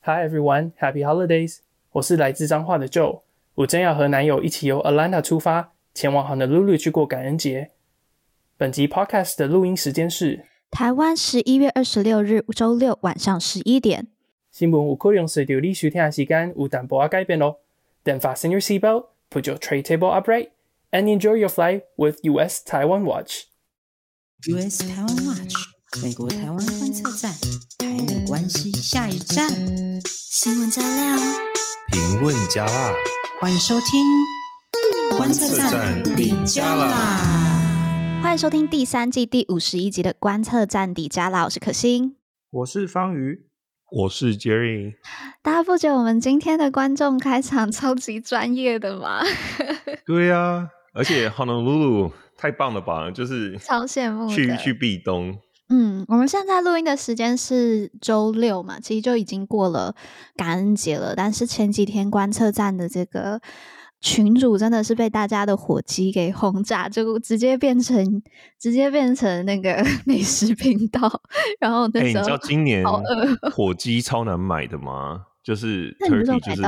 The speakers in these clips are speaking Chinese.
Hi everyone, Happy Holidays！我是来自彰化的 Joe，我正要和男友一起由 Atlanta 出发，前往 Honolulu 去过感恩节。本集 Podcast 的录音时间是台湾十一月二十六日周六晚上十一点。新闻有可能随着你收听的时间有淡薄仔改变咯。Then fasten your seatbelt, put your tray table upright, and enjoy your flight with US Taiwan Watch. US Taiwan Watch， 美国台湾观测站，台美关系下一站。新闻加料，评论加辣，欢迎收听观测站底加啦。欢迎收听第三季第五十一集的观测站底加啦。我是可心，我是方瑜，我是 Jerry。大家不觉得我们今天的观众开场超级专业的吗？对呀、啊，而且 Honolulu 太棒了吧！就是超羡慕去去避冬。嗯，我们现在录音的时间是周六嘛，其实就已经过了感恩节了。但是前几天观测站的这个群主真的是被大家的火鸡给轰炸，就直接变成直接变成那个 美食频道。然后那时候、欸、你知道今年 火鸡超难买的吗？就是 turkey 就是。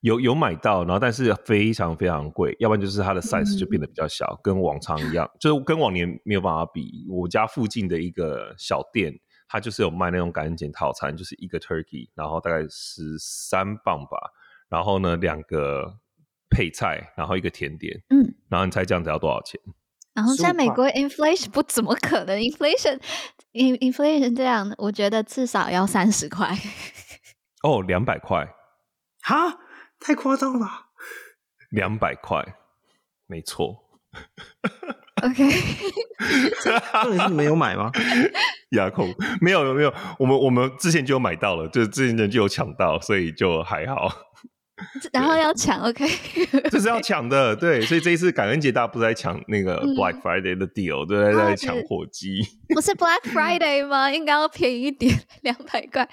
有有买到，然后但是非常非常贵，要不然就是它的 size 就变得比较小，嗯、跟往常一样，就是跟往年没有办法比。我家附近的一个小店，它就是有卖那种感恩节套餐，就是一个 turkey，然后大概十三磅吧，然后呢两个配菜，然后一个甜点，嗯，然后你猜这样子要多少钱？然后在美国 inflation 不怎么可能，inflation inflation 这样，我觉得至少要三十块。哦，两百块，哈？太夸张了吧！两百块，没错。OK，那你是没有买吗？牙控没有没有，我们我们之前就有买到了，就之前就有抢到，所以就还好。然后要抢，OK，这是要抢的，对，所以这一次感恩节大家不是在抢那个 Black Friday 的 deal，对、嗯，在抢火鸡。不是 Black Friday 吗？应该要便宜一点，两百块。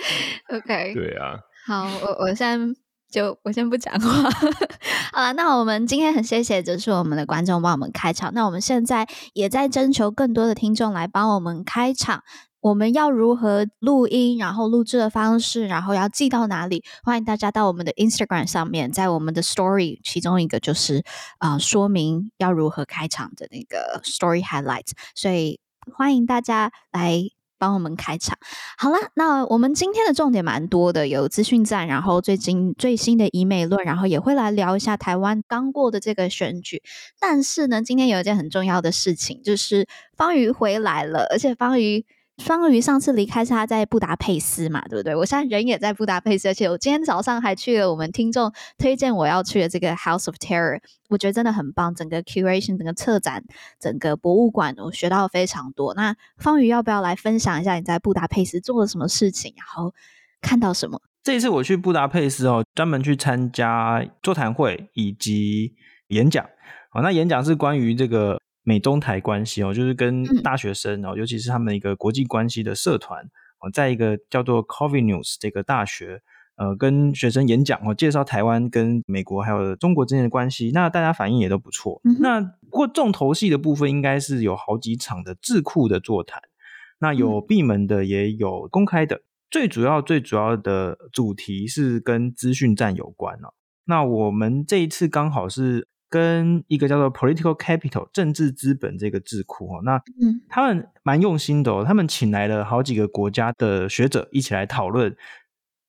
OK，对啊。好，我我现在。就我先不讲话，好了，那我们今天很谢谢，就是我们的观众帮我们开场。那我们现在也在征求更多的听众来帮我们开场。我们要如何录音，然后录制的方式，然后要寄到哪里？欢迎大家到我们的 Instagram 上面，在我们的 Story 其中一个就是啊、说明要如何开场的那个 Story Highlights。所以欢迎大家来。帮我们开场，好啦，那我们今天的重点蛮多的，有资讯站，然后最近最新的以美论，然后也会来聊一下台湾刚过的这个选举。但是呢，今天有一件很重要的事情，就是方瑜回来了，而且方瑜。方瑜上次离开是他在布达佩斯嘛，对不对？我现在人也在布达佩斯，而且我今天早上还去了我们听众推荐我要去的这个 House of Terror，我觉得真的很棒，整个 curation、整个策展、整个博物馆，我学到非常多。那方瑜要不要来分享一下你在布达佩斯做了什么事情，然后看到什么？这一次我去布达佩斯哦，专门去参加座谈会以及演讲。好，那演讲是关于这个。美中台关系哦，就是跟大学生哦，嗯、尤其是他们一个国际关系的社团哦，在一个叫做 Corvinus 这个大学，呃，跟学生演讲哦，介绍台湾跟美国还有中国之间的关系。那大家反应也都不错。嗯、那不过重头戏的部分应该是有好几场的智库的座谈，那有闭门的，也有公开的。嗯、最主要最主要的主题是跟资讯战有关哦。那我们这一次刚好是。跟一个叫做 Political Capital 政治资本这个智库哦，那嗯，他们蛮用心的哦，他们请来了好几个国家的学者一起来讨论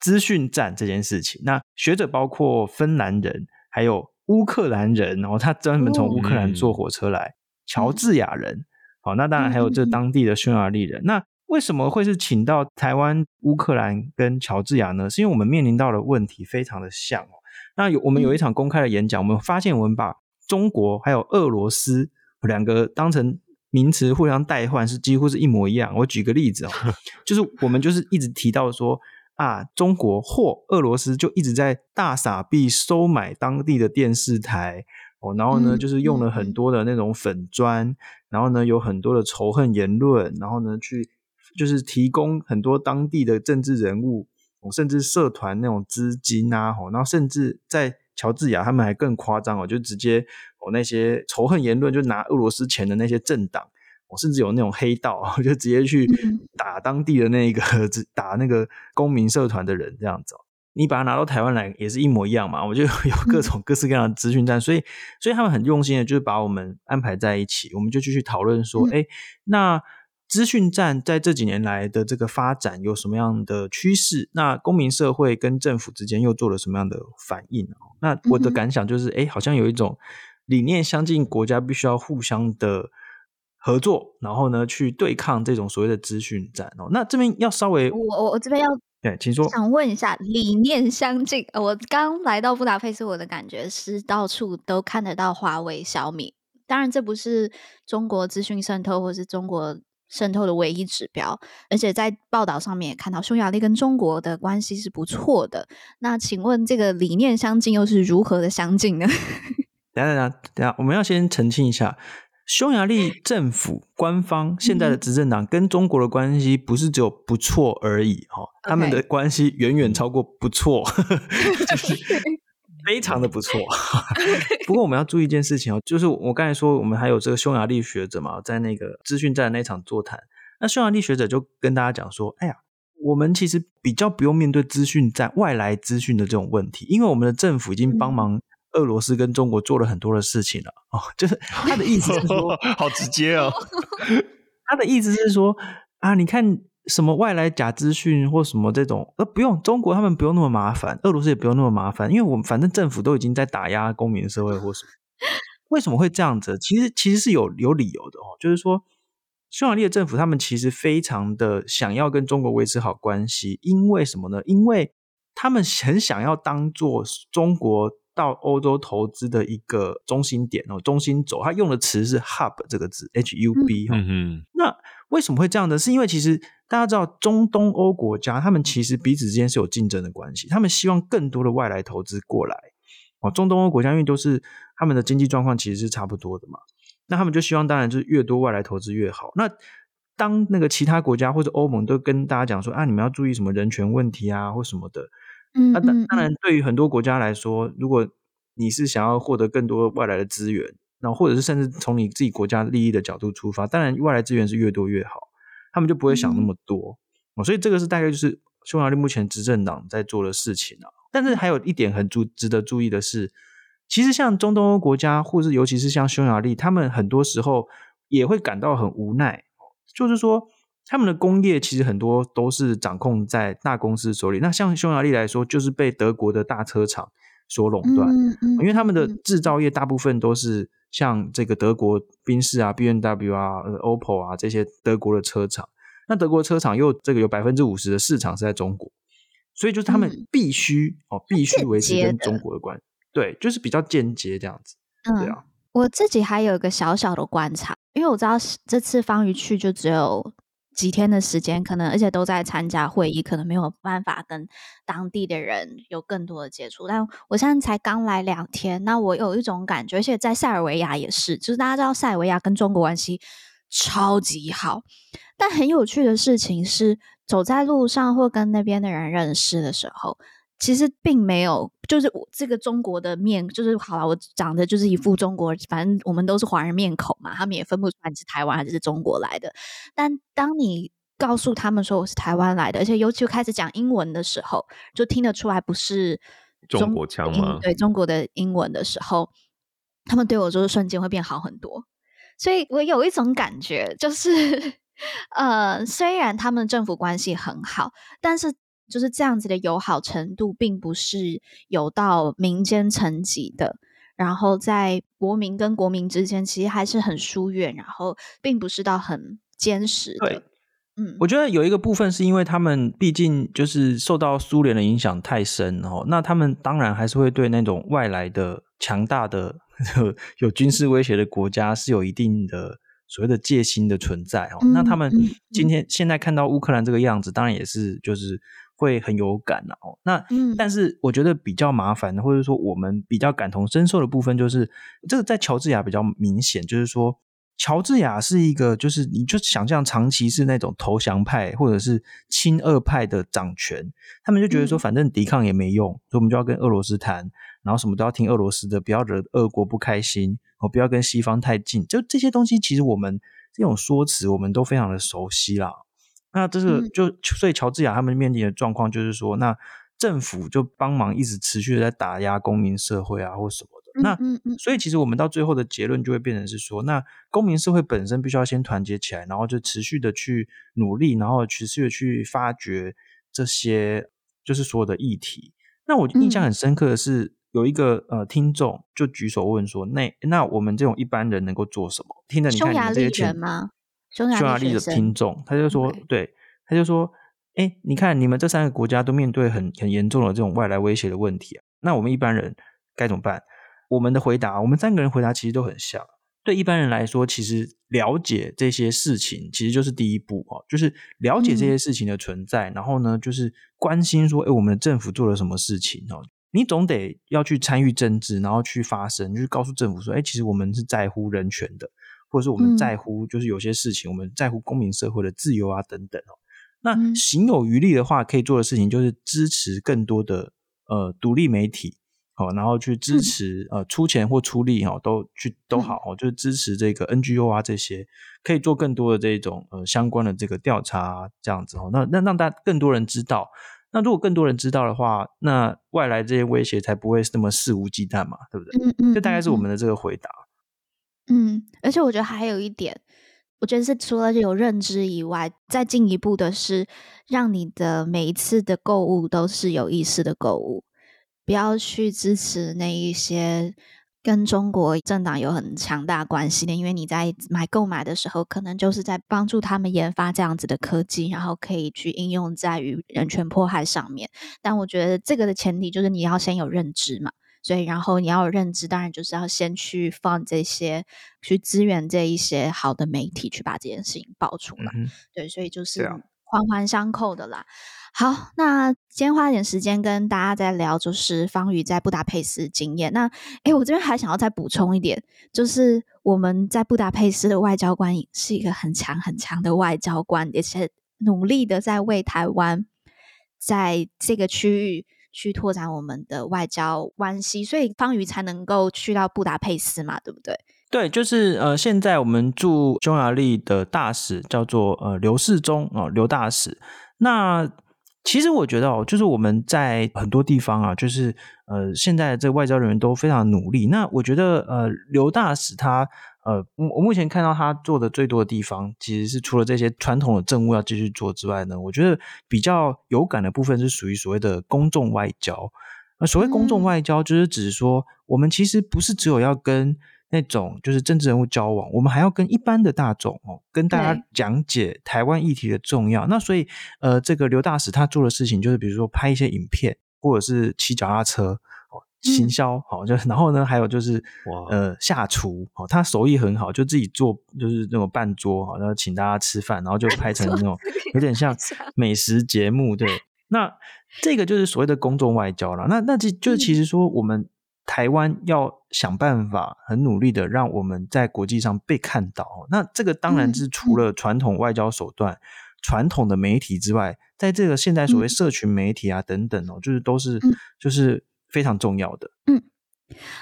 资讯战这件事情。那学者包括芬兰人，还有乌克兰人，然后他专门从乌克兰坐火车来，乔治亚人，好，那当然还有这当地的匈牙利人。那为什么会是请到台湾、乌克兰跟乔治亚呢？是因为我们面临到的问题非常的像哦。那有我们有一场公开的演讲，嗯、我们发现我们把中国还有俄罗斯两个当成名词互相代换，是几乎是一模一样。我举个例子哦，就是我们就是一直提到说啊，中国或俄罗斯就一直在大傻逼收买当地的电视台哦，然后呢，就是用了很多的那种粉砖，然后呢，有很多的仇恨言论，然后呢，去就是提供很多当地的政治人物。甚至社团那种资金啊，然后甚至在乔治亚，他们还更夸张哦，就直接哦那些仇恨言论，就拿俄罗斯钱的那些政党我甚至有那种黑道，就直接去打当地的那个打那个公民社团的人这样子。你把它拿到台湾来也是一模一样嘛？我就 有各种各式各样的资讯站，所以所以他们很用心的，就是把我们安排在一起，我们就继续讨论说，哎，那资讯站在这几年来的这个发展有什么样的趋势？那公民社会跟政府之间又做了什么样的反应？那我的感想就是，哎，好像有一种理念相近，国家必须要互相的合作，然后呢，去对抗这种所谓的资讯战哦。那这边要稍微，我我我这边要。对，请说。想问一下，理念相近。我刚来到布达佩斯，我的感觉是到处都看得到华为、小米。当然，这不是中国资讯渗透或是中国渗透的唯一指标。而且在报道上面也看到，匈牙利跟中国的关系是不错的。那请问，这个理念相近又是如何的相近呢？等下等下等下，我们要先澄清一下。匈牙利政府官方现在的执政党跟中国的关系不是只有不错而已哈，Okay. 他们的关系远远超过不错，就是非常的不错。不过我们要注意一件事情哦，就是我刚才说我们还有这个匈牙利学者嘛，在那个资讯站那场座谈，那匈牙利学者就跟大家讲说，哎呀，我们其实比较不用面对资讯站外来资讯的这种问题，因为我们的政府已经帮忙。俄罗斯跟中国做了很多的事情了哦，就是他的意思是说，好直接哦。他的意思是说啊，你看什么外来假资讯或什么这种，呃，不用中国他们不用那么麻烦，俄罗斯也不用那么麻烦，因为我们反正政府都已经在打压公民社会或什么。为什么会这样子？其实其实是有有理由的哦，就是说匈牙利的政府他们其实非常的想要跟中国维持好关系，因为什么呢？因为他们很想要当做中国。到欧洲投资的一个中心点哦，中心轴，他用的词是 hub 这个字，H U B 哈。嗯，那为什么会这样呢？是因为其实大家知道，中东欧国家他们其实彼此之间是有竞争的关系，他们希望更多的外来投资过来哦。中东欧国家因为都是他们的经济状况其实是差不多的嘛，那他们就希望当然就是越多外来投资越好。那当那个其他国家或者欧盟都跟大家讲说啊，你们要注意什么人权问题啊，或什么的。那当当然，对于很多国家来说，如果你是想要获得更多外来的资源，那或者是甚至从你自己国家利益的角度出发，当然外来资源是越多越好，他们就不会想那么多。嗯、所以这个是大概就是匈牙利目前执政党在做的事情啊。但是还有一点很注值得注意的是，其实像中东欧国家，或是尤其是像匈牙利，他们很多时候也会感到很无奈，就是说。他们的工业其实很多都是掌控在大公司手里。那像匈牙利来说，就是被德国的大车厂所垄断，嗯嗯、因为他们的制造业大部分都是像这个德国宾士啊、B N W 啊、OPPO 啊这些德国的车厂。那德国车厂又这个有百分之五十的市场是在中国，所以就是他们必须、嗯、哦，必须维持跟中国的关系。对，就是比较间接这样子。嗯、对啊，我自己还有一个小小的观察，因为我知道这次方瑜去就只有。几天的时间，可能而且都在参加会议，可能没有办法跟当地的人有更多的接触。但我现在才刚来两天，那我有一种感觉，而且在塞尔维亚也是，就是大家知道塞尔维亚跟中国关系超级好。但很有趣的事情是，走在路上或跟那边的人认识的时候。其实并没有，就是我这个中国的面，就是好了，我长得就是一副中国，反正我们都是华人面孔嘛，他们也分不出来你是台湾还是中国来的。但当你告诉他们说我是台湾来的，而且尤其开始讲英文的时候，就听得出来不是中，中国腔吗？对，中国的英文的时候，他们对我就是瞬间会变好很多。所以我有一种感觉，就是 呃，虽然他们政府关系很好，但是。就是这样子的友好程度，并不是有到民间层级的。然后在国民跟国民之间，其实还是很疏远，然后并不是到很坚实的。对，嗯，我觉得有一个部分是因为他们毕竟就是受到苏联的影响太深哦，那他们当然还是会对那种外来的强大的 有军事威胁的国家是有一定的所谓的戒心的存在哦。嗯，那他们今天现在看到乌克兰这个样子，当然也是就是。会很有感哦，那但是我觉得比较麻烦的，或者说我们比较感同身受的部分，就是这个在乔治亚比较明显，就是说乔治亚是一个，就是你就想象长期是那种投降派或者是亲俄派的掌权，他们就觉得说反正抵抗也没用，所以我们就要跟俄罗斯谈，然后什么都要听俄罗斯的，不要惹俄国不开心，哦，不要跟西方太近，就这些东西其实我们这种说辞我们都非常的熟悉啦。那这是就所以乔治亚他们面临的状况就是说，那政府就帮忙一直持续的在打压公民社会啊，或什么的。那所以其实我们到最后的结论就会变成是说，那公民社会本身必须要先团结起来，然后就持续的去努力，然后持续的去发掘这些就是所有的议题。那我印象很深刻的是，有一个呃听众就举手问说，那那我们这种一般人能够做什么？听着你看你们这些钱吗？匈牙利的听众，他就说对，他就说，哎，你看你们这三个国家都面对很很严重的这种外来威胁的问题啊，那我们一般人该怎么办？我们的回答，我们三个人回答其实都很像。对一般人来说，其实了解这些事情其实就是第一步哦，就是了解这些事情的存在，嗯、然后呢，就是关心说，哎，我们的政府做了什么事情哦？你总得要去参与政治，然后去发声，就是告诉政府说，哎，其实我们是在乎人权的。或者是我们在乎，就是有些事情，我们在乎公民社会的自由啊等等哦。那行有余力的话，可以做的事情就是支持更多的呃独立媒体哦，然后去支持呃出钱或出力哦，都去都好哦，就是支持这个 NGO 啊这些，可以做更多的这种呃相关的这个调查这样子哦。那那让大家更多人知道，那如果更多人知道的话，那外来这些威胁才不会那么肆无忌惮嘛，对不对？嗯嗯，这大概是我们的这个回答。嗯，而且我觉得还有一点，我觉得是除了有认知以外，再进一步的是，让你的每一次的购物都是有意识的购物，不要去支持那一些跟中国政党有很强大关系的，因为你在买购买的时候，可能就是在帮助他们研发这样子的科技，然后可以去应用在于人权迫害上面。但我觉得这个的前提就是你要先有认知嘛。所以，然后你要有认知，当然就是要先去放这些，去支援这一些好的媒体，去把这件事情爆出来。嗯、对，所以就是环环相扣的啦。啊、好，那今天花点时间跟大家再聊，就是方宇在布达佩斯经验。那，诶，我这边还想要再补充一点，就是我们在布达佩斯的外交官是一个很强很强的外交官，也是努力的在为台湾在这个区域。去拓展我们的外交关系，所以方瑜才能够去到布达佩斯嘛，对不对？对，就是呃，现在我们驻匈牙利的大使叫做呃刘世忠哦，刘大使。那其实我觉得哦，就是我们在很多地方啊，就是呃，现在这外交人员都非常努力。那我觉得呃，刘大使他。呃，我我目前看到他做的最多的地方，其实是除了这些传统的政务要继续做之外呢，我觉得比较有感的部分是属于所谓的公众外交。那所谓公众外交，就是指说我们其实不是只有要跟那种就是政治人物交往，我们还要跟一般的大众哦，跟大家讲解台湾议题的重要。那所以，呃，这个刘大使他做的事情，就是比如说拍一些影片，或者是骑脚踏车。行销好，就然后呢，还有就是呃下厨哦，他手艺很好，就自己做就是那种办桌好，然后请大家吃饭，然后就拍成那种有点像美食节目。对，那这个就是所谓的公众外交了。那那就就其实说，我们台湾要想办法很努力的让我们在国际上被看到。那这个当然是除了传统外交手段、传统的媒体之外，在这个现在所谓社群媒体啊等等哦，就是都是就是。非常重要的。嗯。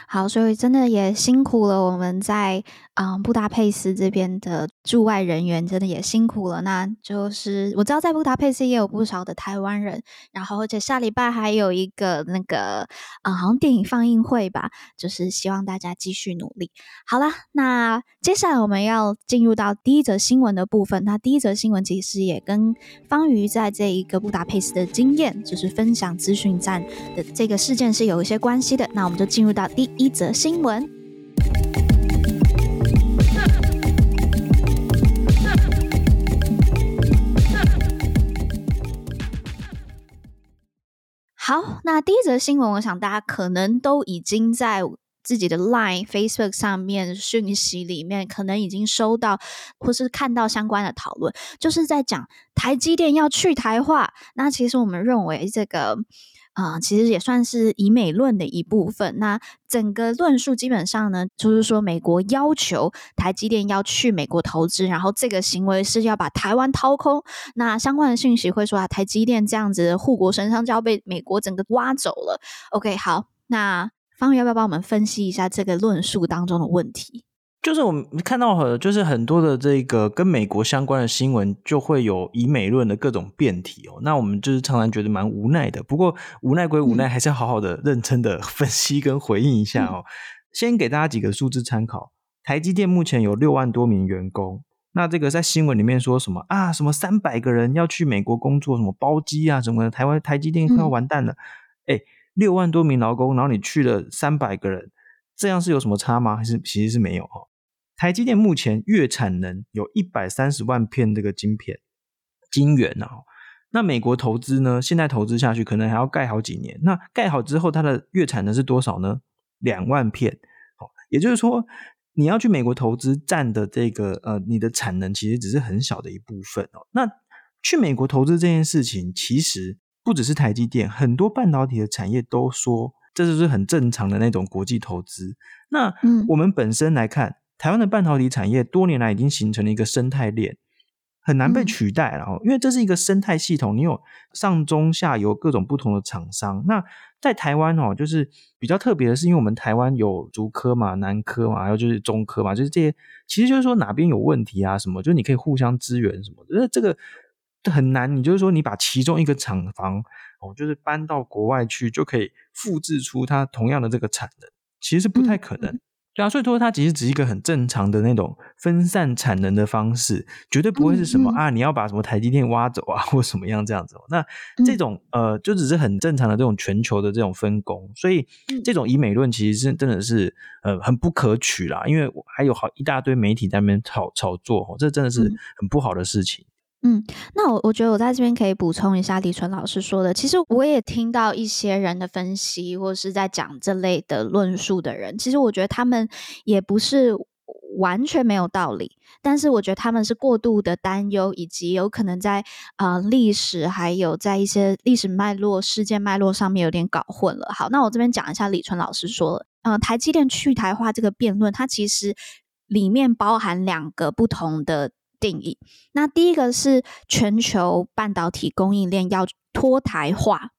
好，所以真的也辛苦了我们在啊布达佩斯这边的驻外人员，真的也辛苦了。那就是我知道在布达佩斯也有不少的台湾人，然后而且下礼拜还有一个那个嗯好像电影放映会吧，就是希望大家继续努力。好了，那接下来我们要进入到第一则新闻的部分。那第一则新闻其实也跟方瑜在这一个布达佩斯的经验，就是分享资讯站的这个事件是有一些关系的。那我们就进入到第一则新闻。好，那第一则新闻，我想大家可能都已经在自己的 Line、Facebook 上面讯息里面，可能已经收到或是看到相关的讨论，就是在讲台积电要去台化。那其实我们认为这个。啊、其实也算是以美论的一部分。那整个论述基本上呢，就是说美国要求台积电要去美国投资，然后这个行为是要把台湾掏空。那相关的讯息会说啊，台积电这样子护国神山就要被美国整个挖走了。OK，好，那方宇要不要帮我们分析一下这个论述当中的问题？就是我们看到很就是很多的这个跟美国相关的新闻，就会有以美论的各种辩题哦。那我们就是常常觉得蛮无奈的。不过无奈归无奈，还是要好好的认真的 分析跟回应一下哦。嗯、先给大家几个数字参考：台积电目前有六万多名员工。那这个在新闻里面说什么啊？什么三百个人要去美国工作，什么包机啊什么的？台湾台积电快要完蛋了。哎、嗯，六万多名劳工，然后你去了三百个人，这样是有什么差吗？还是其实是没有哈？台积电目前月产能有一百三十万片这个晶片晶圆啊，那美国投资呢？现在投资下去可能还要盖好几年。那盖好之后，它的月产能是多少呢？两万片。好，也就是说，你要去美国投资占的这个呃，你的产能其实只是很小的一部分哦。那去美国投资这件事情，其实不只是台积电，很多半导体的产业都说这就是很正常的那种国际投资。那我们本身来看。嗯台湾的半导体产业多年来已经形成了一个生态链，很难被取代了哦。因为这是一个生态系统，你有上中下游各种不同的厂商。那在台湾哦，就是比较特别的是，因为我们台湾有竹科嘛、南科嘛，还有就是中科嘛，就是这些，其实就是说哪边有问题啊什么，就是你可以互相支援什么的。这个很难，你就是说你把其中一个厂房哦，就是搬到国外去，就可以复制出它同样的这个产能，其实是不太可能。对啊，所以说它其实只是一个很正常的那种分散产能的方式，绝对不会是什么、嗯、啊，你要把什么台积电挖走啊，或什么样这样子。那这种呃，就只是很正常的这种全球的这种分工，所以这种以美论其实是真的是呃很不可取啦，因为还有好一大堆媒体在那边炒炒作，这真的是很不好的事情。嗯，那我我觉得我在这边可以补充一下李淳老师说的。其实我也听到一些人的分析，或是在讲这类的论述的人，其实我觉得他们也不是完全没有道理，但是我觉得他们是过度的担忧，以及有可能在呃历史还有在一些历史脉络、事件脉络上面有点搞混了。好，那我这边讲一下李淳老师说了，呃，台积电去台化这个辩论，它其实里面包含两个不同的。定义，那第一个是全球半导体供应链要脱台化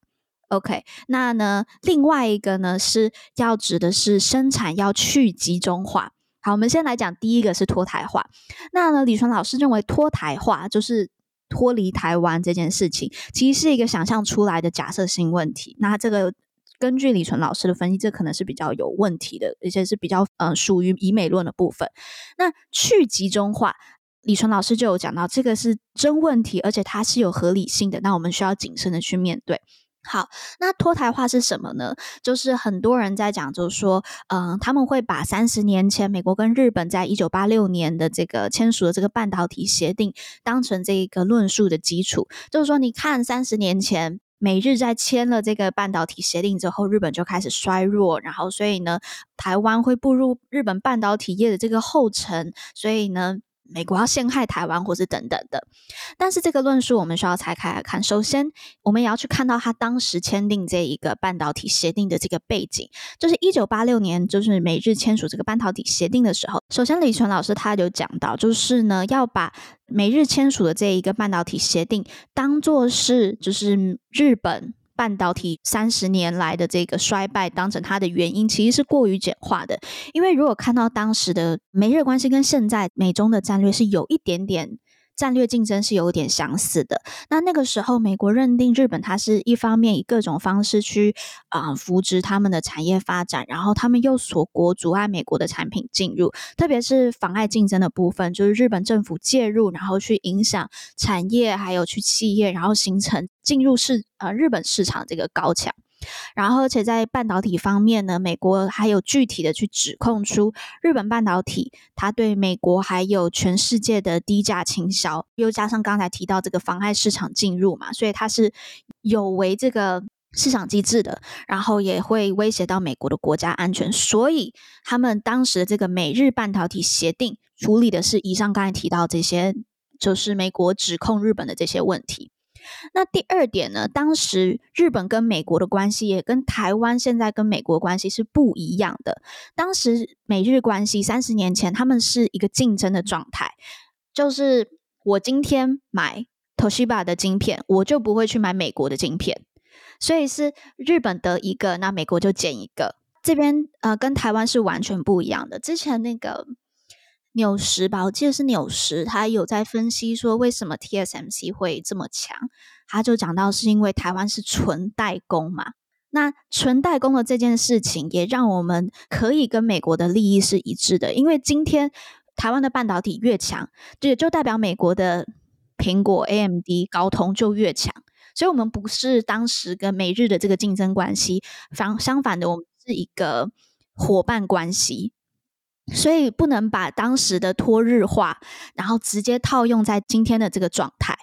，OK，那呢，另外一个呢是要指的是生产要去集中化。好，我们先来讲第一个是脱台化。那呢，李淳老师认为脱台化就是脱离台湾这件事情，其实是一个想象出来的假设性问题。那这个根据李淳老师的分析，这可能是比较有问题的，而且是比较嗯属于以美论的部分。那去集中化。李淳老师就有讲到，这个是真问题，而且它是有合理性的。那我们需要谨慎的去面对。好，那脱台化是什么呢？就是很多人在讲，就是说，嗯、他们会把三十年前美国跟日本在一九八六年的这个签署的这个半导体协定当成这个论述的基础。就是说，你看三十年前美日在签了这个半导体协定之后，日本就开始衰弱，然后所以呢，台湾会步入日本半导体业的这个后尘，所以呢。美国要陷害台湾，或是等等的，但是这个论述我们需要拆开来看。首先，我们也要去看到他当时签订这一个半导体协定的这个背景，就是一九八六年，就是美日签署这个半导体协定的时候。首先，李淳老师他有讲到，就是呢，要把美日签署的这一个半导体协定当做是，就是日本。半导体三十年来的这个衰败，当成它的原因，其实是过于简化的。因为如果看到当时的美日关系跟现在美中的战略是有一点点。战略竞争是有点相似的。那那个时候，美国认定日本它是一方面以各种方式去啊、扶植他们的产业发展，然后他们又锁国阻碍美国的产品进入，特别是妨碍竞争的部分，就是日本政府介入，然后去影响产业，还有去企业，然后形成进入市呃日本市场这个高墙。然后，而且在半导体方面呢，美国还有具体的去指控出日本半导体，它对美国还有全世界的低价倾销，又加上刚才提到这个妨碍市场进入嘛，所以它是有违这个市场机制的，然后也会威胁到美国的国家安全，所以他们当时的这个美日半导体协定处理的是以上刚才提到这些，就是美国指控日本的这些问题。那第二点呢，当时日本跟美国的关系也跟台湾现在跟美国关系是不一样的。当时美日关系三十年前，他们是一个竞争的状态，就是我今天买 Toshiba 的晶片，我就不会去买美国的晶片，所以是日本得一个，那美国就捡一个。这边呃跟台湾是完全不一样的。之前那个纽时吧，我记得是纽时，他有在分析说为什么 TSMC 会这么强，他就讲到是因为台湾是纯代工嘛。那纯代工的这件事情，也让我们可以跟美国的利益是一致的，因为今天台湾的半导体越强，就就代表美国的苹果、AMD、高通就越强，所以我们不是当时跟美日的这个竞争关系，反相反的，我们是一个伙伴关系。所以不能把当时的脱日化，然后直接套用在今天的这个状态。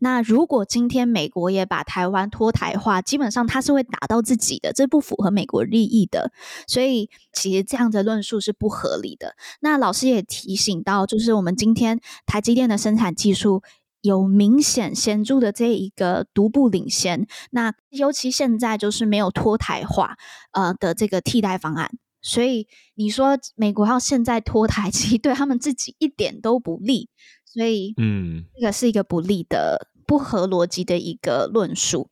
那如果今天美国也把台湾脱台化，基本上它是会打到自己的，这不符合美国利益的。所以其实这样的论述是不合理的。那老师也提醒到，就是我们今天台积电的生产技术有明显显著的这一个独步领先。那尤其现在就是没有脱台化呃的这个替代方案。所以你说美国要现在脱台，其实对他们自己一点都不利。所以，嗯，这个是一个不利的、不合逻辑的一个论述。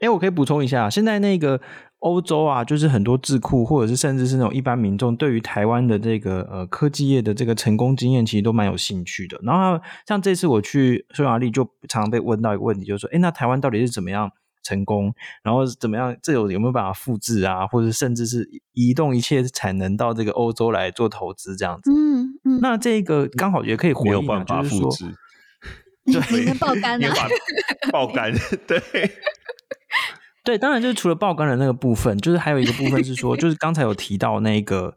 哎，我可以补充一下，现在那个欧洲啊，就是很多智库，或者是甚至是那种一般民众，对于台湾的这个呃科技业的这个成功经验，其实都蛮有兴趣的。然后像这次我去匈牙利，就常常被问到一个问题，就是说，哎，那台湾到底是怎么样？成功，然后怎么样？这有有没有办法复制啊？或者甚至是移动一切产能到这个欧洲来做投资这样子？嗯嗯。那这个刚好也可以回应嘛，就是说，对，你爆肝了，爆肝，对对，当然就是除了爆肝的那个部分，就是还有一个部分是说，就是刚才有提到那个，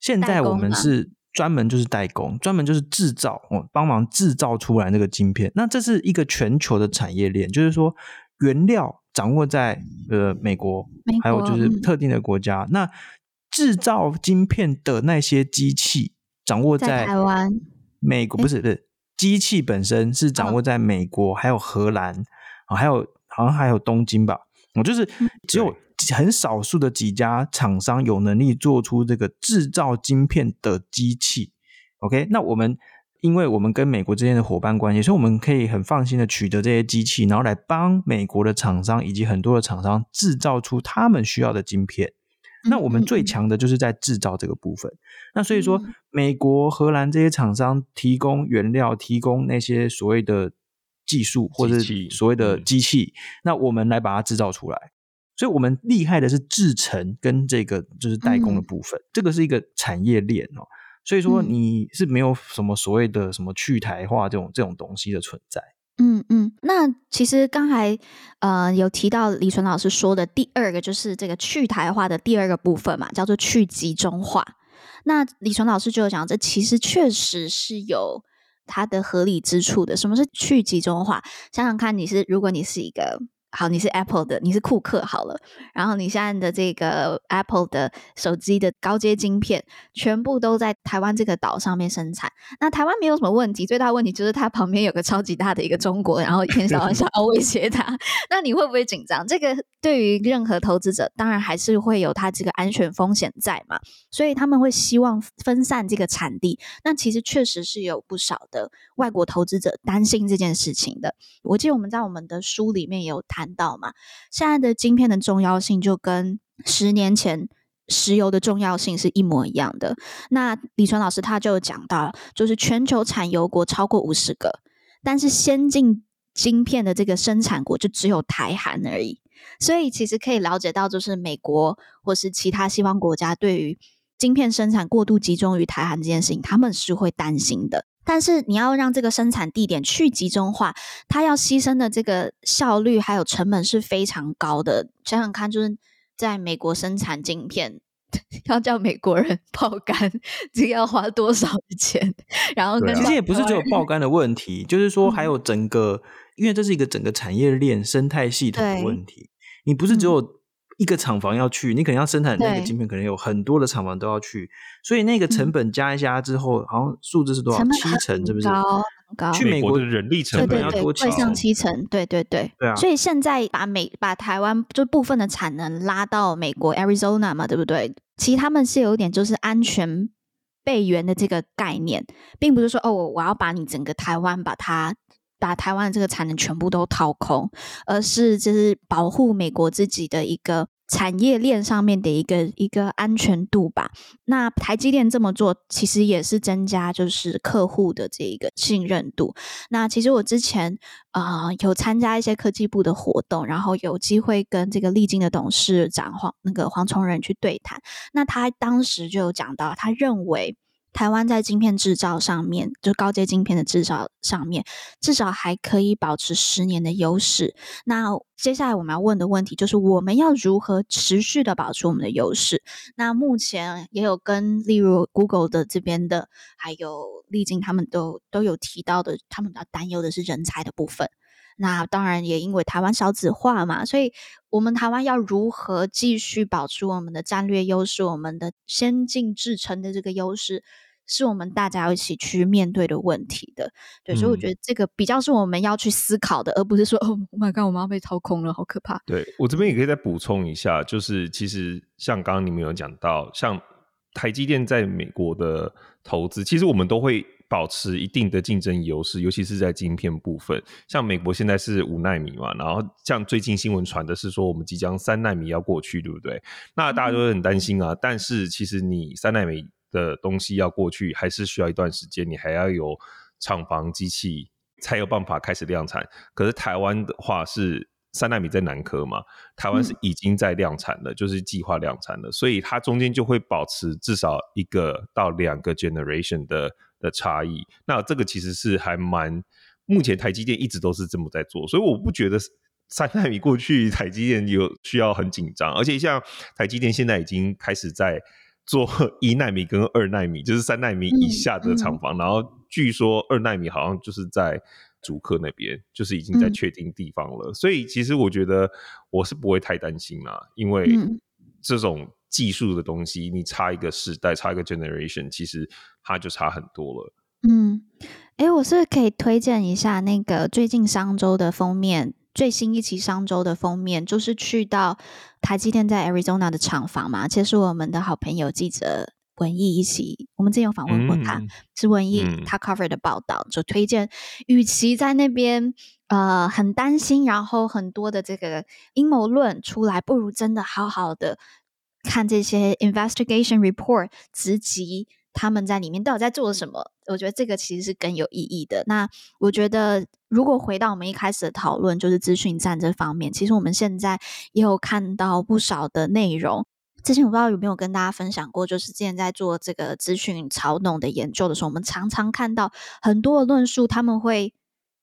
现在我们是专门就是代工，专门就是制造，哦，帮忙制造出来那个晶片。那这是一个全球的产业链，就是说。原料掌握在呃美国，还有就是特定的国家。嗯、那制造晶片的那些机器掌握在，在台湾、美国，不是不是，机器本身是掌握在美国，还有荷兰啊，还有好像还有东京吧。我就是只有很少数的几家厂商有能力做出这个制造晶片的机器。OK，那我们。因为我们跟美国之间的伙伴关系，所以我们可以很放心的取得这些机器，然后来帮美国的厂商以及很多的厂商制造出他们需要的晶片。那我们最强的就是在制造这个部分。那所以说，美国、荷兰这些厂商提供原料，提供那些所谓的技术或者所谓的机器，那我们来把它制造出来。所以我们厉害的是制成跟这个就是代工的部分，这个是一个产业链哦。所以说你是没有什么所谓的什么去台化这种这种东西的存在。嗯嗯，那其实刚才呃有提到李纯老师说的第二个就是这个去台化的第二个部分嘛，叫做去集中化。那李纯老师就有讲，这其实确实是有它的合理之处的。什么是去集中化？想想看，你是如果你是一个。好，你是 Apple 的，你是库克好了。然后你现在的这个 Apple 的手机的高阶晶片，全部都在台湾这个岛上面生产。那台湾没有什么问题，最大问题就是它旁边有个超级大的一个中国，然后一天到晚想要威胁它。那你会不会紧张？这个对于任何投资者，当然还是会有它这个安全风险在嘛。所以他们会希望分散这个产地。那其实确实是有不少的外国投资者担心这件事情的。我记得我们在我们的书里面有谈看到嘛，现在的晶片的重要性就跟十年前石油的重要性是一模一样的。那李川老师他就讲到，就是全球产油国超过五十个，但是先进晶片的这个生产国就只有台韩而已。所以其实可以了解到，就是美国或是其他西方国家对于晶片生产过度集中于台韩这件事情，他们是会担心的。但是你要让这个生产地点去集中化，它要牺牲的这个效率还有成本是非常高的。想想看，就是在美国生产晶片，要叫美国人爆肝，这个要花多少钱？然后，其实也不是只有爆肝的问题，就是说还有整个，因为这是一个整个产业链生态系统的问题。你不是只有。一个厂房要去，你可能要生产那个晶片，可能有很多的厂房都要去，所以那个成本加一加之后，嗯、好像数字是多少？七成，是不是？高高。去美国的人力成本要多七上七成，对对对。对啊。所以现在把美把台湾就部分的产能拉到美国 Arizona 嘛，对不对？其实他们是有点就是安全备援的这个概念，并不是说哦，我我要把你整个台湾把它。把台湾的这个产能全部都掏空，而是就是保护美国自己的一个产业链上面的一个一个安全度吧。那台积电这么做，其实也是增加就是客户的这一个信任度。那其实我之前啊、有参加一些科技部的活动，然后有机会跟这个力晶的董事长黄那个黄崇仁去对谈。那他当时就有讲到，他认为。台湾在晶片制造上面，就高阶晶片的制造上面，至少还可以保持十年的优势。那接下来我们要问的问题就是，我们要如何持续的保持我们的优势？那目前也有跟例如 Google 的这边的，还有力晶他们都都有提到的，他们比较担忧的是人才的部分。那当然也因为台湾少子化嘛，所以我们台湾要如何继续保持我们的战略优势，我们的先进制程的这个优势，是我们大家要一起去面对的问题的。对，所以我觉得这个比较是我们要去思考的，嗯、而不是说哦，Oh my God，我们要被掏空了，好可怕。对，我这边也可以再补充一下，就是其实像刚刚你们有讲到，像台积电在美国的投资，其实我们都会。保持一定的竞争优势，尤其是在晶片部分。像美国现在是五纳米嘛，然后像最近新闻传的是说，我们即将三纳米要过去，对不对？那大家都会很担心啊。嗯、但是其实你三纳米的东西要过去，还是需要一段时间，你还要有厂房机器才有办法开始量产。可是台湾的话是三纳米在南科嘛，台湾是已经在量产了，嗯、就是计划量产了，所以它中间就会保持至少一个到两个 generation 的。的差异，那这个其实是还蛮，目前台积电一直都是这么在做，所以我不觉得三纳米过去台积电有需要很紧张，而且像台积电现在已经开始在做 一纳米跟二纳米，就是三纳米以下的厂房，嗯嗯、然后据说二纳米好像就是在竹科那边，就是已经在确定地方了，嗯、所以其实我觉得我是不会太担心啦，因为这种。技术的东西，你差一个时代，差一个 generation，其实它就差很多了。嗯，哎，我是可以推荐一下那个最近商周的封面，最新一期商周的封面，就是去到台积电在 Arizona 的厂房嘛，其实是我们的好朋友记者文艺一起，我们之前有访问过他，嗯、是文艺、嗯、他 cover 的报道，就推荐，与其在那边呃很担心，然后很多的这个阴谋论出来，不如真的好好的。看这些 investigation report，直击他们在里面到底在做什么？我觉得这个其实是更有意义的。那我觉得，如果回到我们一开始的讨论，就是资讯战这方面，其实我们现在也有看到不少的内容。之前我不知道有没有跟大家分享过，就是之前在做这个资讯操弄的研究的时候，我们常常看到很多的论述，他们会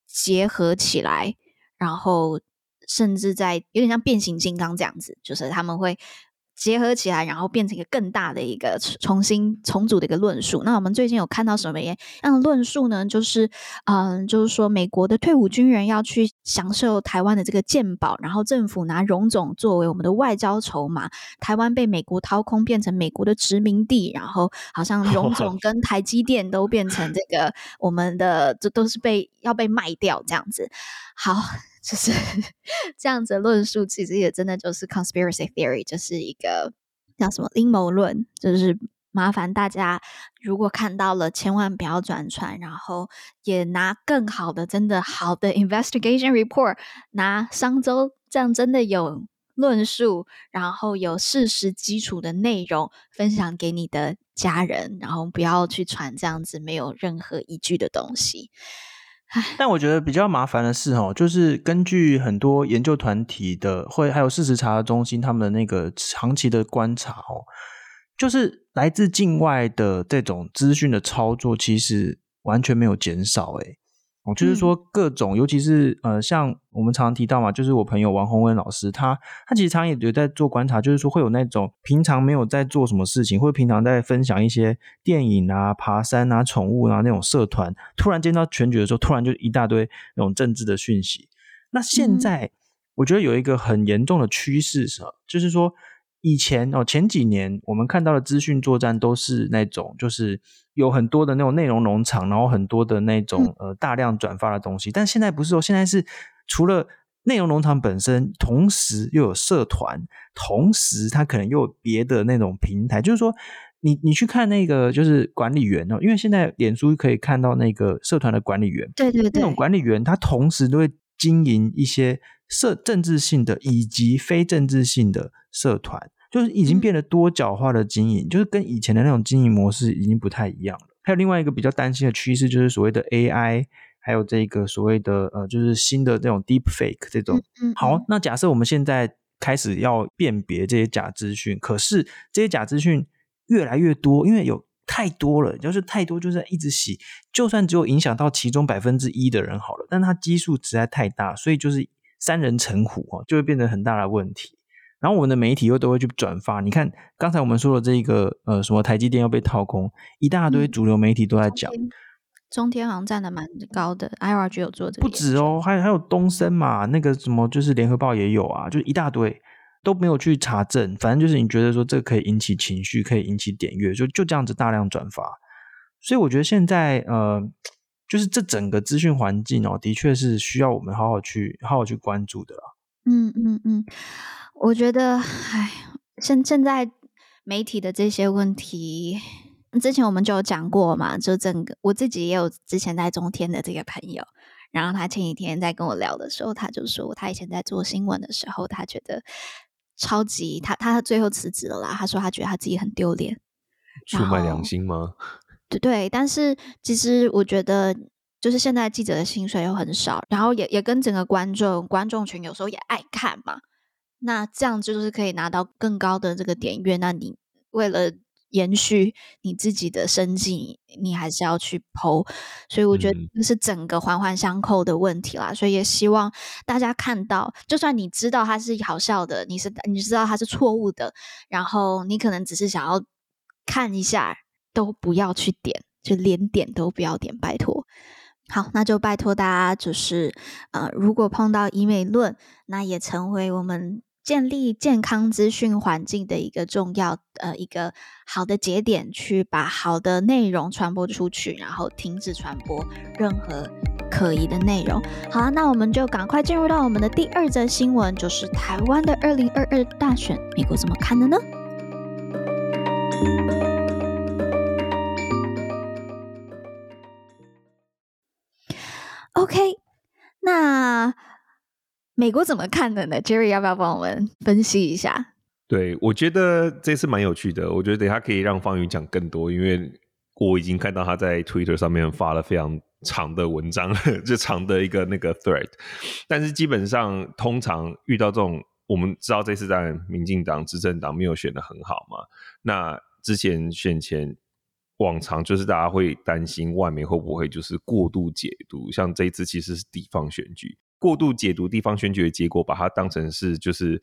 结合起来，然后甚至在有点像变形金刚这样子，就是他们会。结合起来，然后变成一个更大的一个重新重组的一个论述。那我们最近有看到什么样的论述呢？就是，嗯，就是说美国的退伍军人要去享受台湾的这个健保，然后政府拿荣总作为我们的外交筹码，台湾被美国掏空，变成美国的殖民地，然后好像 荣总跟台积电都变成这个我们的，这都是被要被卖掉这样子。好。就是这样子的论述，其实也真的就是 conspiracy theory，就是一个叫什么阴谋论。就是麻烦大家，如果看到了，千万不要转传，然后也拿更好的、真的好的 investigation report，拿商周这样真的有论述，然后有事实基础的内容分享给你的家人，然后不要去传这样子没有任何依据的东西。但我觉得比较麻烦的是哦，就是根据很多研究团体的，会还有事实查的中心他们的那个长期的观察哦，就是来自境外的这种资讯的操作，其实完全没有减少诶。哦，就是说各种，嗯、尤其是呃，像我们常常提到嘛，就是我朋友王宏文老师，他他其实常常也有在做观察，就是说会有那种平常没有在做什么事情，或者平常在分享一些电影啊、爬山啊、宠物啊那种社团，突然见到选举的时候，突然就一大堆那种政治的讯息。那现在我觉得有一个很严重的趋势是，就是说。以前哦，前几年我们看到的资讯作战都是那种，就是有很多的那种内容农场，然后很多的那种呃大量转发的东西。但现在不是哦，现在是除了内容农场本身，同时又有社团，同时它可能又有别的那种平台。就是说，你你去看那个就是管理员哦，因为现在脸书可以看到那个社团的管理员，对对对，那种管理员他同时都会经营一些社政治性的以及非政治性的。社团，就是已经变得多角化的经营，就是跟以前的那种经营模式已经不太一样了。还有另外一个比较担心的趋势，就是所谓的 AI，还有这个所谓的呃，就是新的这种 Deep Fake 这种。好，那假设我们现在开始要辨别这些假资讯，可是这些假资讯越来越多，因为有太多了，就是太多，就是一直洗，就算只有影响到其中百分之一的人好了，但它基数实在太大，所以就是。三人成虎哦，就会变成很大的问题。然后我们的媒体又都会去转发。你看刚才我们说的这个呃，什么台积电要被掏空，一大堆主流媒体都在讲。嗯、中天好像占的蛮高的，IRG 有做这个。不止哦，还有还有东森嘛，那个什么就是联合报也有啊，就是一大堆都没有去查证。反正就是你觉得说这个可以引起情绪，可以引起点阅，就就这样子大量转发。所以我觉得现在呃。就是这整个资讯环境哦，的确是需要我们好好去、好好去关注的啦。嗯嗯嗯，我觉得，哎，现现在媒体的这些问题，之前我们就有讲过嘛。就整个我自己也有之前在中天的这个朋友，然后他前几天在跟我聊的时候，他就说他以前在做新闻的时候，他觉得超级他他最后辞职了啦。他说他觉得他自己很丢脸，出卖良心吗？对对，但是其实我觉得，就是现在记者的薪水又很少，然后也也跟整个观众观众群有时候也爱看嘛，那这样就是可以拿到更高的这个点阅。那你为了延续你自己的生计，你还是要去 po，所以我觉得这是整个环环相扣的问题啦。所以也希望大家看到，就算你知道它是好笑的，你是你知道它是错误的，然后你可能只是想要看一下。都不要去点，就连点都不要点，拜托。好，那就拜托大家，就是呃，如果碰到医美论，那也成为我们建立健康资讯环境的一个重要呃一个好的节点，去把好的内容传播出去，然后停止传播任何可疑的内容。好了，那我们就赶快进入到我们的第二则新闻，就是台湾的二零二二大选，美国怎么看的呢？OK，那美国怎么看的呢？Jerry 要不要帮我们分析一下？对，我觉得这次蛮有趣的。我觉得等下可以让方宇讲更多，因为我已经看到他在 Twitter 上面发了非常长的文章，就长的一个那个 thread。但是基本上，通常遇到这种，我们知道这次在民进党执政党没有选的很好嘛。那之前选前。往常就是大家会担心外媒会不会就是过度解读，像这一次其实是地方选举，过度解读地方选举的结果，把它当成是就是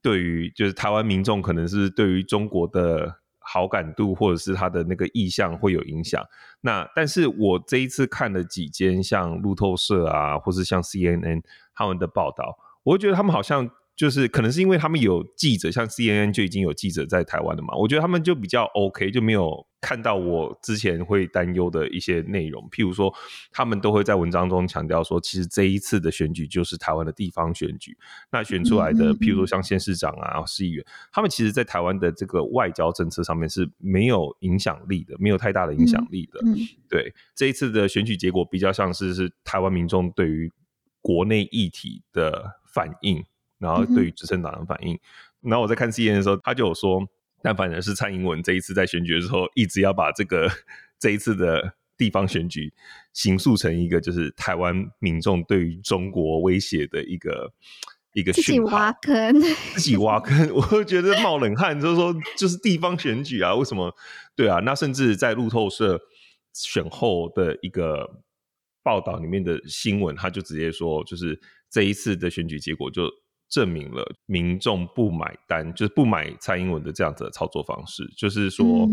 对于就是台湾民众可能是对于中国的好感度或者是他的那个意向会有影响。那但是我这一次看了几间像路透社啊，或是像 CNN 他们的报道，我会觉得他们好像。就是可能是因为他们有记者，像 CNN 就已经有记者在台湾了嘛，我觉得他们就比较 OK，就没有看到我之前会担忧的一些内容。譬如说，他们都会在文章中强调说，其实这一次的选举就是台湾的地方选举，那选出来的，譬如说像县市长啊、市议员，他们其实在台湾的这个外交政策上面是没有影响力的，没有太大的影响力的。对，这一次的选举结果比较像是是台湾民众对于国内议题的反应。然后对于执政党的反应，嗯、然后我在看 CNN 的时候，他就有说，但反而是蔡英文这一次在选举的时候，一直要把这个这一次的地方选举形塑成一个就是台湾民众对于中国威胁的一个一个自己挖坑，自己挖坑，我会觉得冒冷汗，就是说，就是地方选举啊，为什么？对啊，那甚至在路透社选后的一个报道里面的新闻，他就直接说，就是这一次的选举结果就。证明了民众不买单，就是不买蔡英文的这样子的操作方式，就是说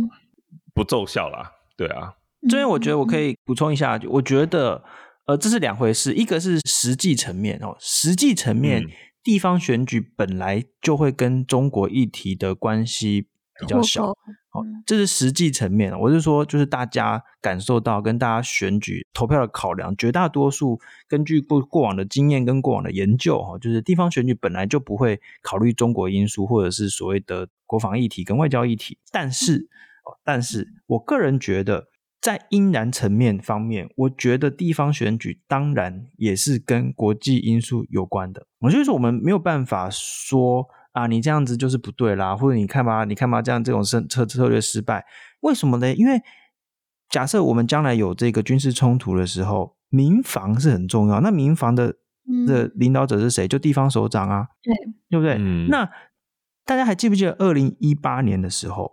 不奏效啦。对啊，这边我觉得我可以补充一下，我觉得呃这是两回事，一个是实际层面哦，实际层面地方选举本来就会跟中国议题的关系比较小。好，这是实际层面。我是说，就是大家感受到跟大家选举投票的考量，绝大多数根据过过往的经验跟过往的研究，哈，就是地方选举本来就不会考虑中国因素，或者是所谓的国防议题跟外交议题。但是，但是我个人觉得，在因然层面方面，我觉得地方选举当然也是跟国际因素有关的。我就是说，我们没有办法说。啊，你这样子就是不对啦，或者你看吧，你看吧，这样这种策策策略失败，为什么呢？因为假设我们将来有这个军事冲突的时候，民防是很重要。那民防的的领导者是谁？就地方首长啊，对，对不对？嗯，那大家还记不记得二零一八年的时候？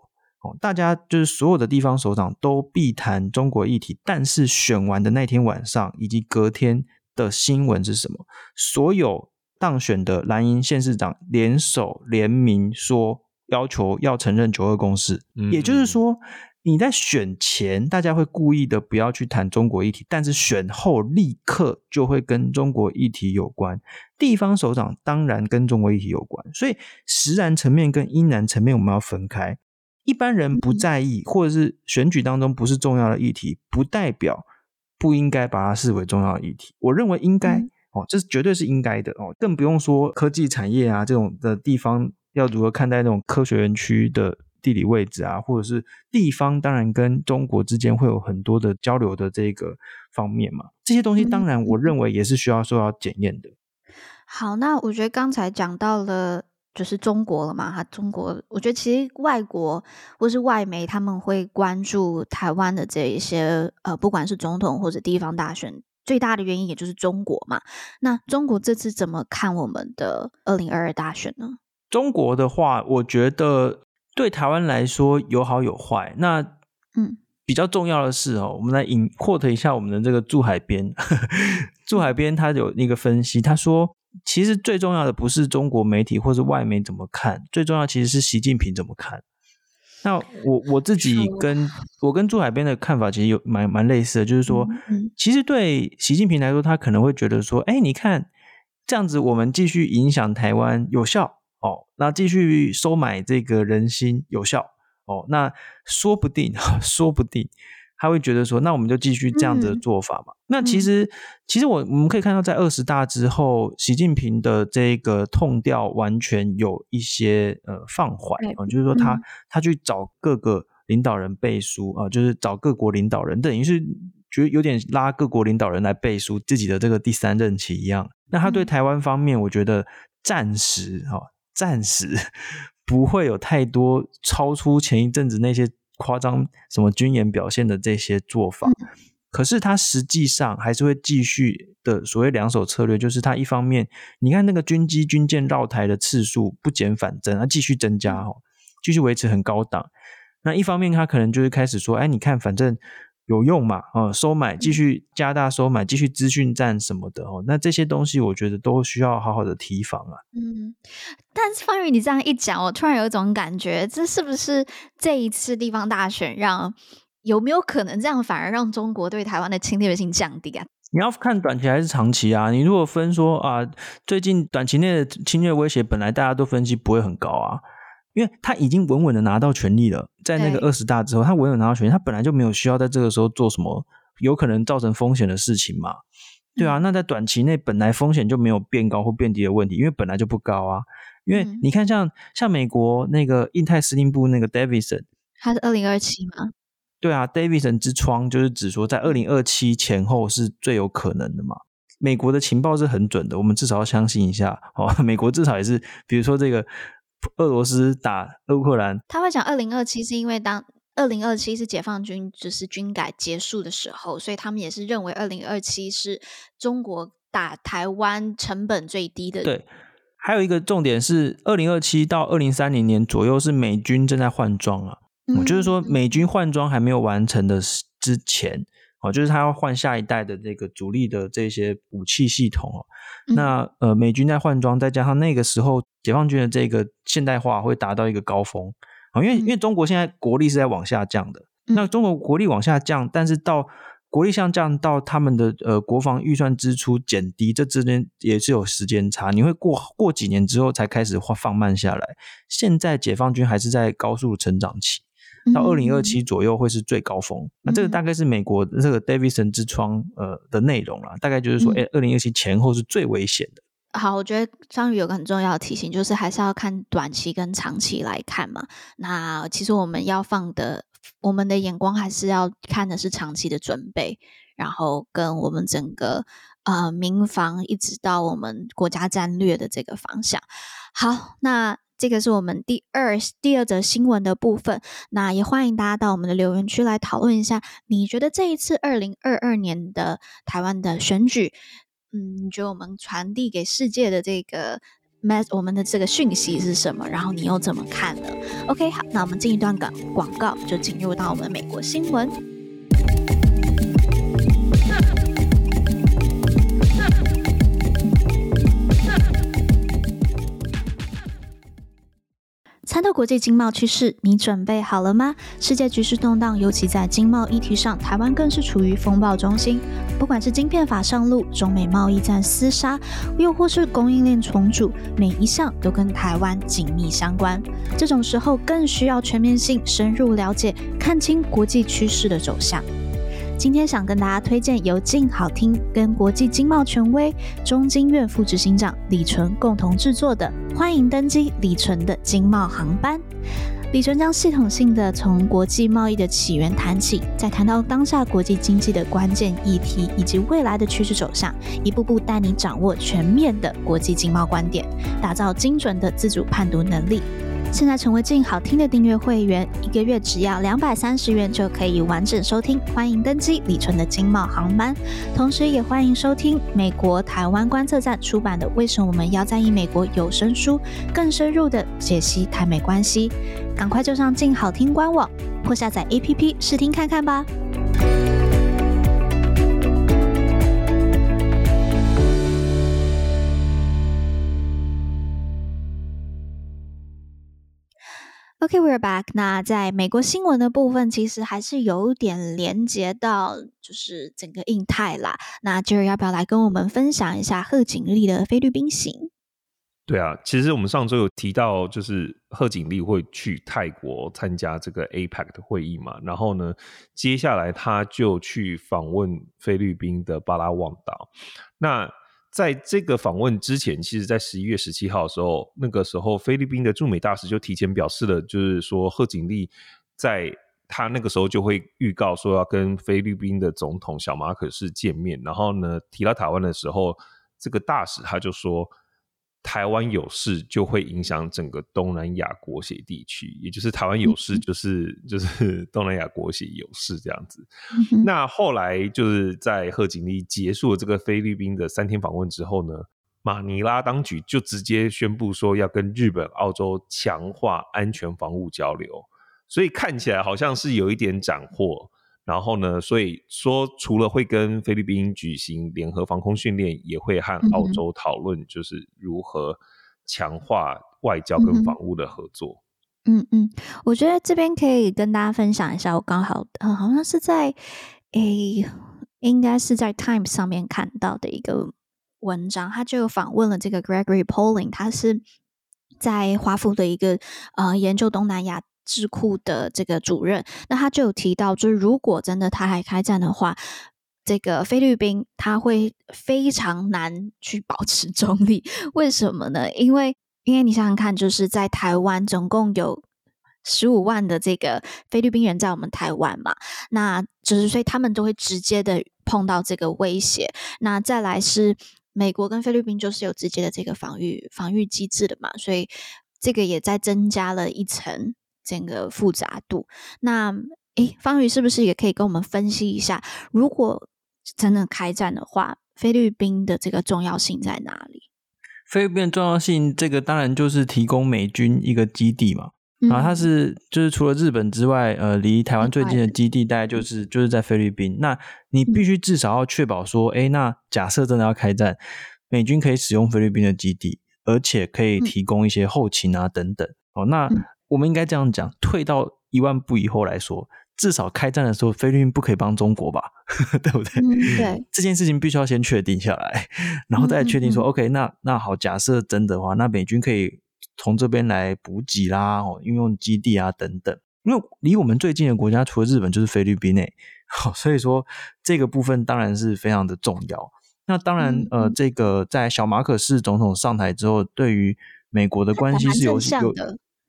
哦大家就是所有的地方首长都必谈中国议题，但是选完的那天晚上以及隔天的新闻是什么？所有当选的蓝营县市长联手联名说，要求要承认九二共识。嗯嗯，也就是说，你在选前大家会故意的不要去谈中国议题，但是选后立刻就会跟中国议题有关。地方首长当然跟中国议题有关，所以实然层面跟因然层面我们要分开。一般人不在意，或者是选举当中不是重要的议题，不代表不应该把它视为重要的议题。我认为应该哦，这是绝对是应该的哦，更不用说科技产业啊这种的地方要如何看待那种科学园区的地理位置啊，或者是地方当然跟中国之间会有很多的交流的这个方面嘛，这些东西当然我认为也是需要受到检验的。好，那我觉得刚才讲到了。就是中国了嘛，哈，中国，我觉得其实外国或是外媒他们会关注台湾的这一些呃，不管是总统或者地方大选，最大的原因也就是中国嘛。那中国这次怎么看我们的二零二二大选呢？中国的话，我觉得对台湾来说有好有坏。那嗯，比较重要的是哦，我们来引 quote 一下我们的这个驻海边，驻海边他有那个分析，他说。其实最重要的不是中国媒体或是外媒怎么看，最重要其实是习近平怎么看。那我我自己跟我跟朱海边的看法其实有蛮蛮类似的，就是说，其实对习近平来说，他可能会觉得说，哎，你看这样子，我们继续影响台湾有效哦，那继续收买这个人心有效哦，那说不定，说不定。他会觉得说，那我们就继续这样子的做法嘛。嗯、那其实，其实我我们可以看到，在二十大之后，习近平的这个 tone 调完全有一些呃放缓啊、呃，就是说他、嗯、他去找各个领导人背书啊、呃，就是找各国领导人，等于是觉得有点拉各国领导人来背书自己的这个第三任期一样。那他对台湾方面，我觉得暂时哈、哦，暂时 不会有太多超出前一阵子那些。夸张什么军演表现的这些做法，嗯、可是他实际上还是会继续的所谓两手策略，就是他一方面，你看那个军机军舰绕台的次数不减反增，他继续增加哦，继续维持很高档。那一方面，他可能就是开始说，哎，你看，反正。有用嘛？啊，收买，继续加大收买，继续资讯战什么的哦。那这些东西，我觉得都需要好好的提防啊。嗯，但是方宇，你这样一讲，我突然有一种感觉，这是不是这一次地方大选让有没有可能这样反而让中国对台湾的侵略性降低啊？你要看短期还是长期啊？你如果分说啊，最近短期内的侵略威胁，本来大家都分析不会很高啊。因为他已经稳稳的拿到权力了，在那个二十大之后，他稳稳拿到权力，他本来就没有需要在这个时候做什么有可能造成风险的事情嘛，对啊，那在短期内本来风险就没有变高或变低的问题，因为本来就不高啊。因为你看像，像像美国那个印太司令部那个 Davidson，他是二零二七吗？对啊，Davidson 之窗就是指说在二零二七前后是最有可能的嘛。美国的情报是很准的，我们至少要相信一下哦。美国至少也是，比如说这个。俄罗斯打乌克兰，他会讲二零二七是因为当二零二七是解放军就是军改结束的时候，所以他们也是认为二零二七是中国打台湾成本最低的。对，还有一个重点是二零二七到二零三零年左右是美军正在换装啊，嗯，就是说美军换装还没有完成的之前。哦，就是他要换下一代的这个主力的这些武器系统哦。嗯、那呃，美军在换装，再加上那个时候解放军的这个现代化会达到一个高峰啊。因为因为中国现在国力是在往下降的，嗯、那中国国力往下降，但是到国力下降到他们的呃国防预算支出减低，这之间也是有时间差。你会过过几年之后才开始放放慢下来。现在解放军还是在高速成长期。到二零二七左右会是最高峰，嗯、那这个大概是美国这个 Davidson 之窗呃的内容啦，大概就是说，哎、嗯，二零二七前后是最危险的。好，我觉得张宇有个很重要的提醒，就是还是要看短期跟长期来看嘛。那其实我们要放的，我们的眼光还是要看的是长期的准备，然后跟我们整个呃民防一直到我们国家战略的这个方向。好，那。这个是我们第二第二则新闻的部分。那也欢迎大家到我们的留言区来讨论一下，你觉得这一次二零二二年的台湾的选举，嗯，你觉得我们传递给世界的这个 mess 我们的这个讯息是什么？然后你又怎么看呢？OK，好，那我们进一段广广告，就进入到我们美国新闻。参透国际经贸趋势，你准备好了吗？世界局势动荡，尤其在经贸议题上，台湾更是处于风暴中心。不管是晶片法上路、中美贸易战厮杀，又或是供应链重组，每一项都跟台湾紧密相关。这种时候，更需要全面性、深入了解，看清国际趋势的走向。今天想跟大家推荐由静好听跟国际经贸权威中经院副执行长李淳共同制作的《欢迎登机李淳的经贸航班》。李淳将系统性的从国际贸易的起源谈起，再谈到当下国际经济的关键议题以及未来的趋势走向，一步步带你掌握全面的国际经贸观点，打造精准的自主判读能力。现在成为静好听的订阅会员，一个月只要两百三十元就可以完整收听。欢迎登机李淳的经贸航班，同时也欢迎收听美国台湾观测站出版的《为什么我们要在意美国》有声书，更深入的解析台美关系。赶快就上静好听官网或下载 APP 试听看看吧。We're back。那在美国新闻的部分，其实还是有点连接到，就是整个印太啦。那 Jerry 要不要来跟我们分享一下贺锦丽的菲律宾行？对啊，其实我们上周有提到，就是贺锦丽会去泰国参加这个 APEC 的会议嘛。然后呢，接下来他就去访问菲律宾的巴拉望岛。那在这个访问之前，其实，在十一月十七号的时候，那个时候菲律宾的驻美大使就提前表示了，就是说贺锦丽在他那个时候就会预告说要跟菲律宾的总统小马可是见面，然后呢，提到台湾的时候，这个大使他就说。台湾有事就会影响整个东南亚国协地区，也就是台湾有事就是、嗯、就是东南亚国协有事这样子。嗯、那后来就是在贺锦丽结束了这个菲律宾的三天访问之后呢，马尼拉当局就直接宣布说要跟日本、澳洲强化安全防务交流，所以看起来好像是有一点斩获。然后呢，所以说除了会跟菲律宾举行联合防空训练，也会和澳洲讨论，就是如何强化外交跟防务的合作。嗯嗯，我觉得这边可以跟大家分享一下，我刚好呃好像是在诶，应该是在 Times 上面看到的一个文章，他就访问了这个 Gregory Poling，他是在华府的一个呃研究东南亚。智库的这个主任，那他就有提到，就是如果真的台海开战的话，这个菲律宾他会非常难去保持中立。为什么呢？因为因为你想想看，就是在台湾总共有十五万的这个菲律宾人在我们台湾嘛，那就是所以他们都会直接的碰到这个威胁。那再来是美国跟菲律宾就是有直接的这个防御防御机制的嘛，所以这个也在增加了一层。整个复杂度，那诶，方宇是不是也可以跟我们分析一下，如果真的开战的话，菲律宾的这个重要性在哪里？菲律宾的重要性，这个当然就是提供美军一个基地嘛。然后它是就是除了日本之外，呃，离台湾最近的基地大概就是就是在菲律宾。那你必须至少要确保说，诶，那假设真的要开战，美军可以使用菲律宾的基地，而且可以提供一些后勤啊等等。哦，那。我们应该这样讲，退到一万步以后来说，至少开战的时候，菲律宾不可以帮中国吧？对不对？嗯，对，这件事情必须要先确定下来，然后再确定说，，OK，那那好，假设真的话，那美军可以从这边来补给啦，哦，运用基地啊等等。因为离我们最近的国家除了日本就是菲律宾诶，好，所以说这个部分当然是非常的重要。那当然，呃，这个在小马可斯总统上台之后，对于美国的关系是有有。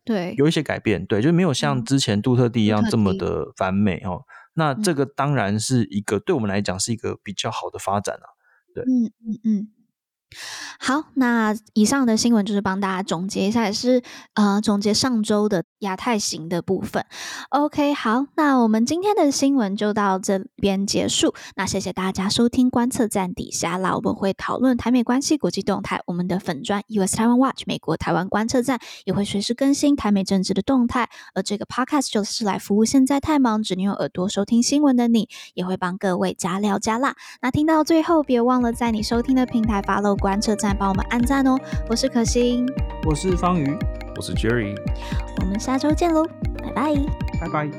对，有一些改变，对，就没有像之前杜特地一样这么的反美哦。那这个当然是一个对我们来讲是一个比较好的发展啊。对，嗯嗯嗯。好，那以上的新闻就是帮大家总结一下，也是呃总结上周的亚太行的部分。OK，好，那我们今天的新闻就到这边结束。那谢谢大家收听观测站底下啦，我们会讨论台美关系国际动态，我们的粉专 US Taiwan Watch 美国台湾观测站也会随时更新台美政治的动态。而这个 Podcast 就是来服务现在太忙只能用耳朵收听新闻的你，也会帮各位加料加辣。那听到最后，别忘了在你收听的平台 follow 观测站帮我们按赞哦。我是可心我是方瑜。我是 jerry 我们下周见喽拜拜。拜拜。